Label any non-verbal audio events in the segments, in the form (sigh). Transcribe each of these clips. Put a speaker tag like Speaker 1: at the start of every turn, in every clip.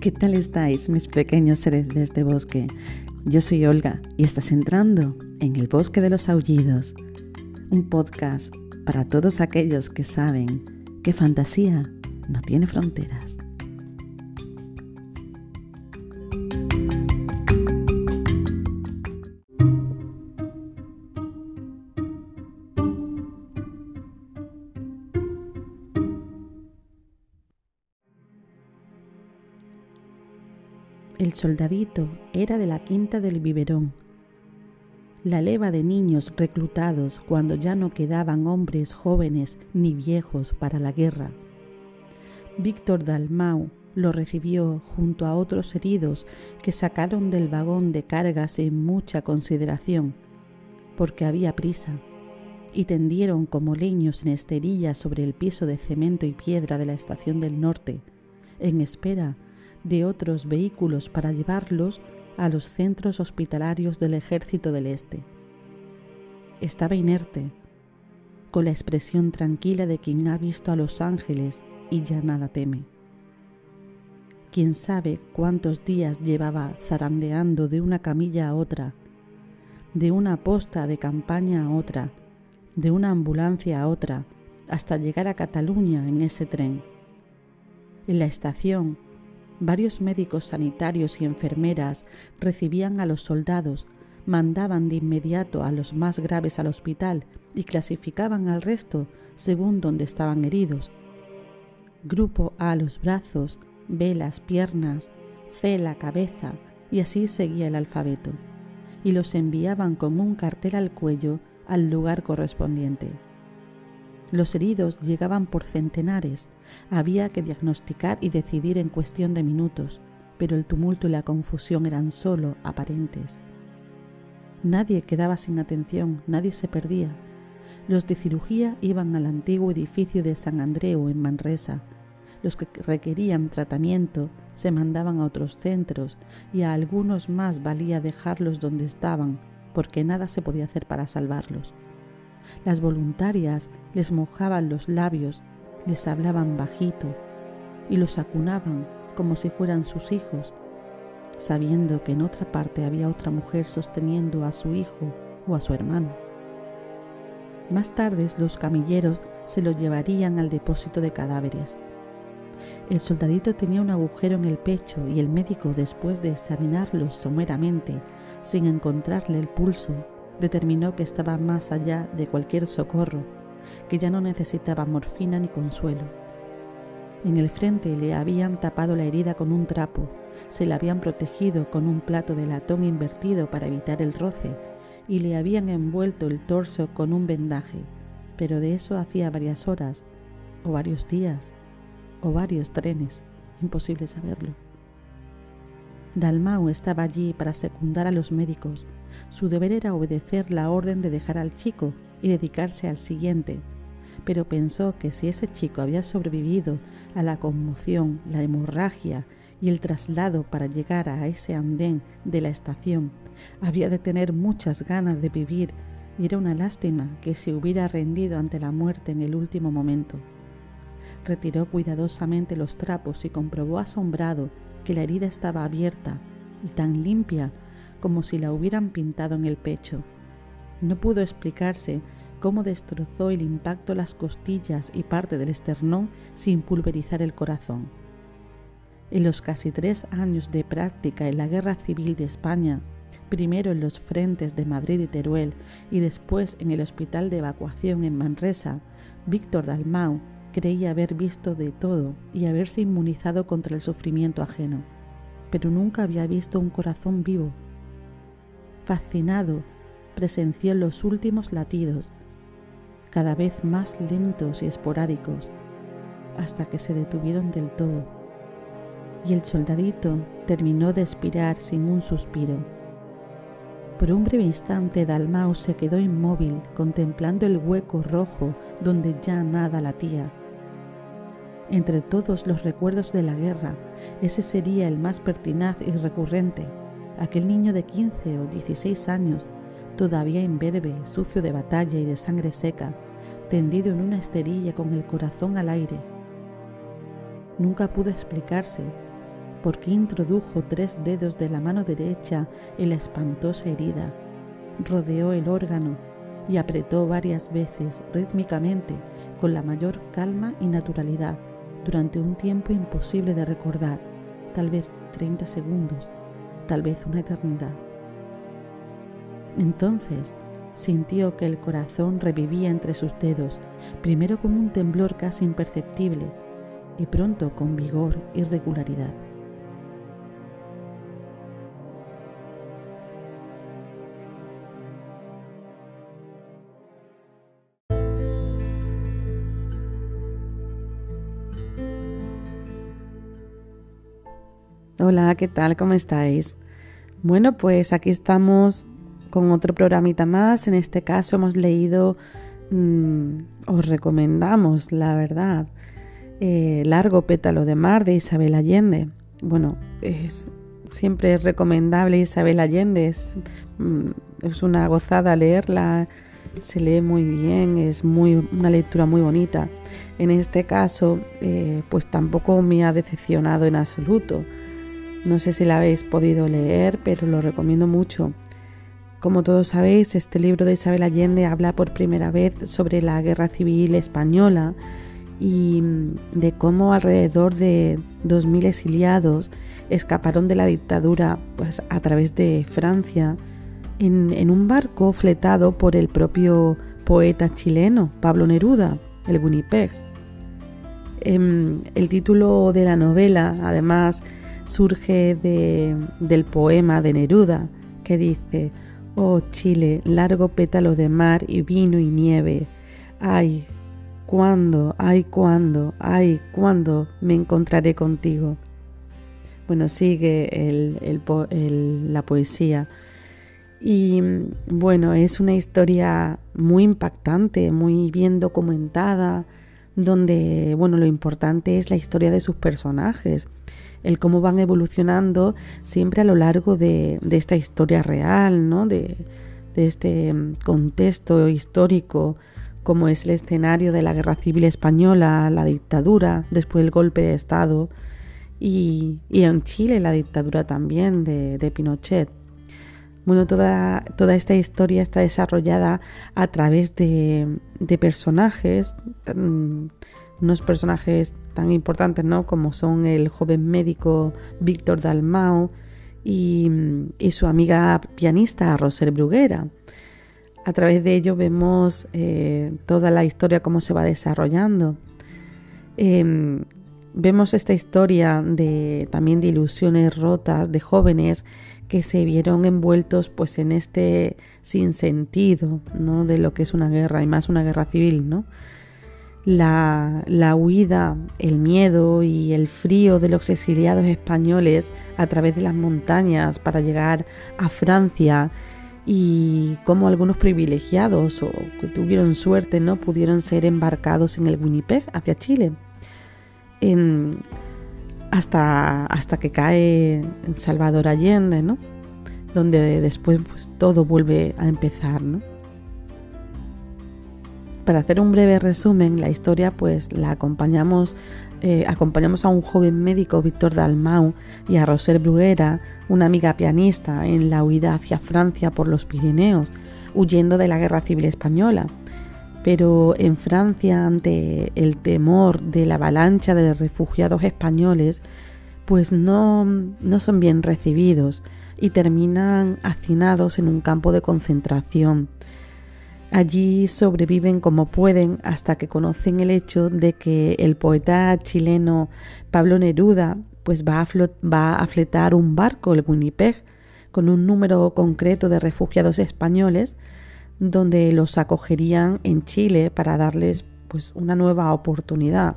Speaker 1: ¿Qué tal estáis, mis pequeños seres de este bosque? Yo soy Olga y estás entrando en el Bosque de los Aullidos, un podcast para todos aquellos que saben que fantasía no tiene fronteras. El soldadito era de la quinta del biberón, la leva de niños reclutados cuando ya no quedaban hombres jóvenes ni viejos para la guerra. Víctor Dalmau lo recibió junto a otros heridos que sacaron del vagón de cargas sin mucha consideración, porque había prisa, y tendieron como leños en esterillas sobre el piso de cemento y piedra de la estación del norte, en espera de otros vehículos para llevarlos a los centros hospitalarios del ejército del Este. Estaba inerte, con la expresión tranquila de quien ha visto a los ángeles y ya nada teme. Quién sabe cuántos días llevaba zarandeando de una camilla a otra, de una posta de campaña a otra, de una ambulancia a otra, hasta llegar a Cataluña en ese tren. En la estación Varios médicos sanitarios y enfermeras recibían a los soldados, mandaban de inmediato a los más graves al hospital y clasificaban al resto según donde estaban heridos. Grupo A los brazos, B las piernas, C la cabeza y así seguía el alfabeto, y los enviaban con un cartel al cuello al lugar correspondiente. Los heridos llegaban por centenares. Había que diagnosticar y decidir en cuestión de minutos, pero el tumulto y la confusión eran solo aparentes. Nadie quedaba sin atención, nadie se perdía. Los de cirugía iban al antiguo edificio de San Andreu en Manresa. Los que requerían tratamiento se mandaban a otros centros y a algunos más valía dejarlos donde estaban, porque nada se podía hacer para salvarlos. Las voluntarias les mojaban los labios, les hablaban bajito y los acunaban como si fueran sus hijos, sabiendo que en otra parte había otra mujer sosteniendo a su hijo o a su hermano. Más tarde los camilleros se lo llevarían al depósito de cadáveres. El soldadito tenía un agujero en el pecho y el médico, después de examinarlo someramente, sin encontrarle el pulso, determinó que estaba más allá de cualquier socorro, que ya no necesitaba morfina ni consuelo. En el frente le habían tapado la herida con un trapo, se la habían protegido con un plato de latón invertido para evitar el roce y le habían envuelto el torso con un vendaje, pero de eso hacía varias horas, o varios días, o varios trenes, imposible saberlo. Dalmau estaba allí para secundar a los médicos, su deber era obedecer la orden de dejar al chico y dedicarse al siguiente, pero pensó que si ese chico había sobrevivido a la conmoción, la hemorragia y el traslado para llegar a ese andén de la estación, había de tener muchas ganas de vivir y era una lástima que se hubiera rendido ante la muerte en el último momento. Retiró cuidadosamente los trapos y comprobó asombrado que la herida estaba abierta y tan limpia como si la hubieran pintado en el pecho. No pudo explicarse cómo destrozó el impacto las costillas y parte del esternón sin pulverizar el corazón. En los casi tres años de práctica en la Guerra Civil de España, primero en los frentes de Madrid y Teruel y después en el hospital de evacuación en Manresa, Víctor Dalmau creía haber visto de todo y haberse inmunizado contra el sufrimiento ajeno, pero nunca había visto un corazón vivo Fascinado, presenció los últimos latidos, cada vez más lentos y esporádicos, hasta que se detuvieron del todo. Y el soldadito terminó de expirar sin un suspiro. Por un breve instante Dalmau se quedó inmóvil contemplando el hueco rojo donde ya nada latía. Entre todos los recuerdos de la guerra, ese sería el más pertinaz y recurrente aquel niño de 15 o 16 años, todavía imberbe, sucio de batalla y de sangre seca, tendido en una esterilla con el corazón al aire. Nunca pudo explicarse, porque introdujo tres dedos de la mano derecha en la espantosa herida, rodeó el órgano y apretó varias veces rítmicamente con la mayor calma y naturalidad durante un tiempo imposible de recordar, tal vez 30 segundos, tal vez una eternidad. Entonces sintió que el corazón revivía entre sus dedos, primero con un temblor casi imperceptible y pronto con vigor y regularidad. Hola, ¿qué tal? ¿Cómo estáis? Bueno, pues aquí estamos con otro programita más. En este caso hemos leído, mm, os recomendamos, la verdad, eh, Largo pétalo de mar de Isabel Allende. Bueno, es siempre es recomendable Isabel Allende, es, mm, es una gozada leerla, se lee muy bien, es muy, una lectura muy bonita. En este caso, eh, pues tampoco me ha decepcionado en absoluto. No sé si la habéis podido leer, pero lo recomiendo mucho. Como todos sabéis, este libro de Isabel Allende habla por primera vez sobre la guerra civil española y de cómo alrededor de 2.000 exiliados escaparon de la dictadura pues, a través de Francia en, un barco fletado por el propio poeta chileno Pablo Neruda, el Winnipeg. Em, el título de la novela, además, surge del poema de Neruda que dice, Oh Chile, largo pétalo de mar y vino y nieve. Ay, cuándo, ay, cuándo, ay, cuándo me encontraré contigo. Bueno, sigue la poesía. Y bueno, es una historia muy impactante, muy bien documentada, donde, bueno, lo importante es la historia de sus personajes el cómo van evolucionando siempre a lo largo de, esta historia real, ¿no? de, este mm, contexto histórico, como es el escenario de la guerra civil española, la dictadura, después el golpe de Estado, y, en Chile la dictadura también de, Pinochet. Bueno, toda, toda, esta historia está desarrollada a través de, de personajes, unos personajes tan importantes, ¿no? Como son el joven médico Víctor Dalmau y, su amiga pianista Roser Bruguera. A través de ello vemos eh, toda la historia, cómo se va desarrollando. Em, vemos esta historia de también de ilusiones rotas, de jóvenes que se vieron envueltos pues en este sinsentido, ¿no? De lo que es una guerra y más una guerra civil, ¿no? la, la, huida, el miedo y el frío de los exiliados españoles a través de las montañas para llegar a Francia y cómo algunos privilegiados o que tuvieron suerte no pudieron ser embarcados en el Winnipeg hacia Chile hasta, hasta que cae Salvador Allende, ¿no? donde después pues, todo vuelve a empezar. ¿no? Para hacer un breve resumen, la historia pues la acompañamos eh, acompañamos a un joven médico, Víctor Dalmau, y a Roser Bruguera, una amiga pianista, en la huida hacia Francia por los Pirineos, huyendo de la Guerra Civil Española. Pero en Francia, ante el temor de la avalancha de refugiados españoles, pues no, no son bien recibidos y terminan hacinados en un campo de concentración. Allí sobreviven como pueden hasta que conocen el hecho de que el poeta chileno Pablo Neruda pues va a, va a fletar un barco, el Winnipeg, con un número concreto de refugiados españoles donde los acogerían en Chile para darles pues una nueva oportunidad.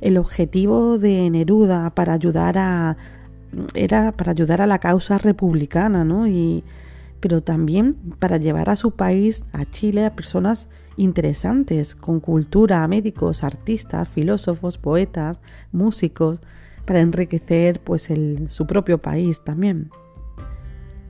Speaker 1: El objetivo de Neruda para ayudar a era para ayudar a la causa republicana, ¿no? Y pero también para llevar a su país, a Chile, a personas interesantes, con cultura, médicos, artistas, filósofos, poetas, músicos, para enriquecer pues su propio país también.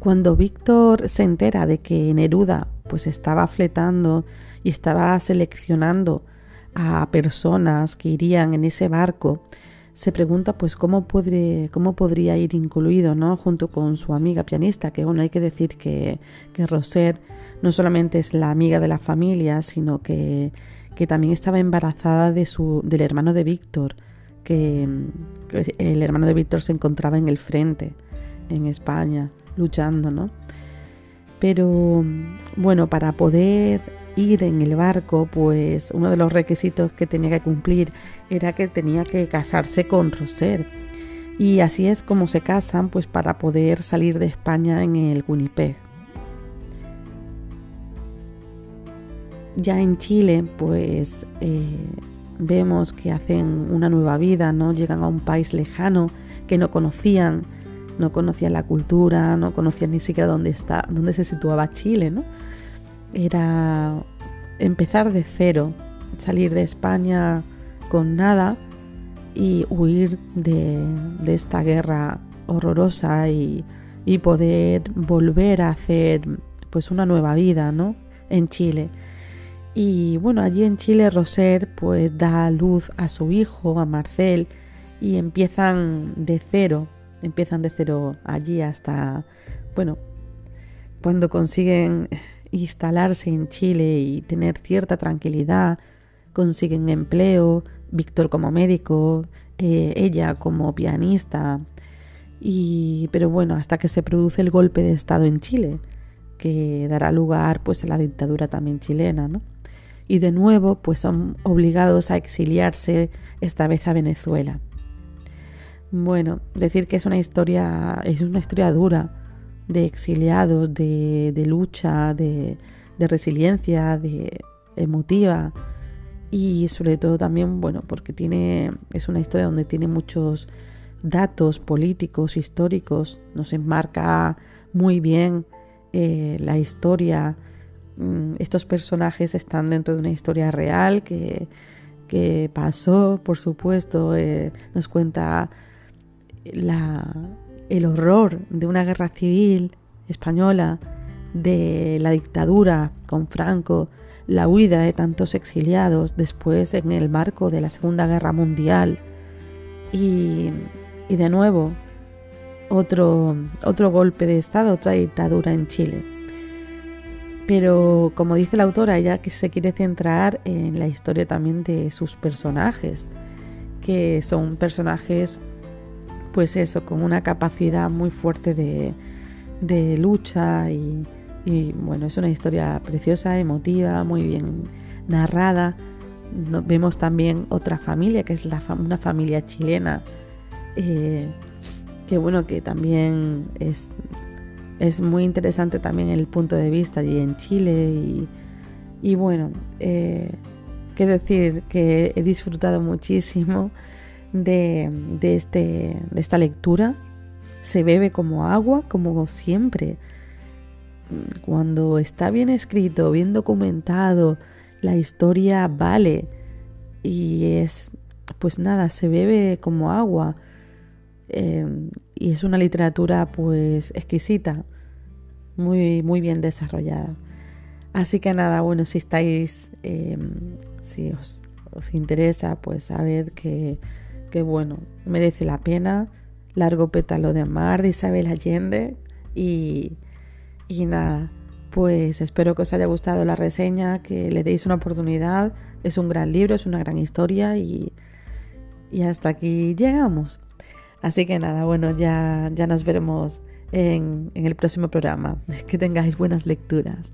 Speaker 1: Cuando Víctor se entera de que Neruda pues estaba fletando y estaba seleccionando a personas que irían en ese barco, se pregunta pues cómo, cómo podría ir incluido, ¿no? Junto con su amiga pianista, que bueno, hay que decir que, que Roser no solamente es la amiga de la familia, sino que, que también estaba embarazada de su, del hermano de Víctor, que, que el hermano de Víctor se encontraba en el frente, en España, luchando, ¿no? Pero bueno, para poder ir en el barco, pues uno de los requisitos que tenía que cumplir era que tenía que casarse con Roser. Y así es como se casan, pues para poder salir de España en el Winnipeg. Ya en Chile, pues eh, vemos que hacen una nueva vida, ¿no? Llegan a un país lejano que no conocían, no conocían la cultura, no conocían ni siquiera dónde está, dónde se situaba Chile, ¿no? Era empezar de cero, salir de España con nada y huir de, esta guerra horrorosa y, y, poder volver a hacer pues una nueva vida, ¿no? En Chile. Y bueno, allí en Chile Roser pues da luz a su hijo, a Marcel, y empiezan de cero, empiezan de cero allí hasta, bueno, cuando consiguen instalarse en Chile y tener cierta tranquilidad, consiguen empleo, Víctor como médico, eh, ella como pianista, y pero bueno, hasta que se produce el golpe de estado en Chile, que dará lugar pues a la dictadura también chilena, ¿no? Y de nuevo pues son obligados a exiliarse esta vez a Venezuela. Bueno, decir que es una historia, es una historia dura de exiliados, de, lucha, de, resiliencia, de emotiva y sobre todo también, bueno, porque tiene, es una historia donde tiene muchos datos políticos, históricos, nos enmarca muy bien eh, la historia. Mm, estos personajes están dentro de una historia real que, que pasó, por supuesto, eh, nos cuenta la, el horror de una guerra civil española, de la dictadura con Franco, la huida de tantos exiliados después en el marco de la Segunda Guerra Mundial y, de nuevo otro, otro golpe de Estado, otra dictadura en Chile. Pero como dice la autora, ella que se quiere centrar en la historia también de sus personajes, que son personajes pues eso, con una capacidad muy fuerte de, lucha y, bueno, es una historia preciosa, emotiva, muy bien narrada. vemos también otra familia, que es la una familia chilena, eh, que bueno, que también es, es muy interesante también el punto de vista allí en Chile y, bueno, eh, qué decir que he disfrutado muchísimo de, este, de esta lectura se bebe como agua, como siempre. Cuando está bien escrito, bien documentado, la historia vale y es, pues nada, se bebe como agua. Em, y es una literatura pues exquisita, muy, muy bien desarrollada. Así que nada, bueno, si estáis, em, si os, os interesa, pues saber que que bueno, merece la pena. Largo pétalo de mar de Isabel Allende. Y, y nada, pues espero que os haya gustado la reseña, que le deis una oportunidad. Es un gran libro, es una gran historia y, y hasta aquí llegamos. Así que nada, bueno, ya, ya nos veremos en, en el próximo programa. (laughs) Que tengáis buenas lecturas.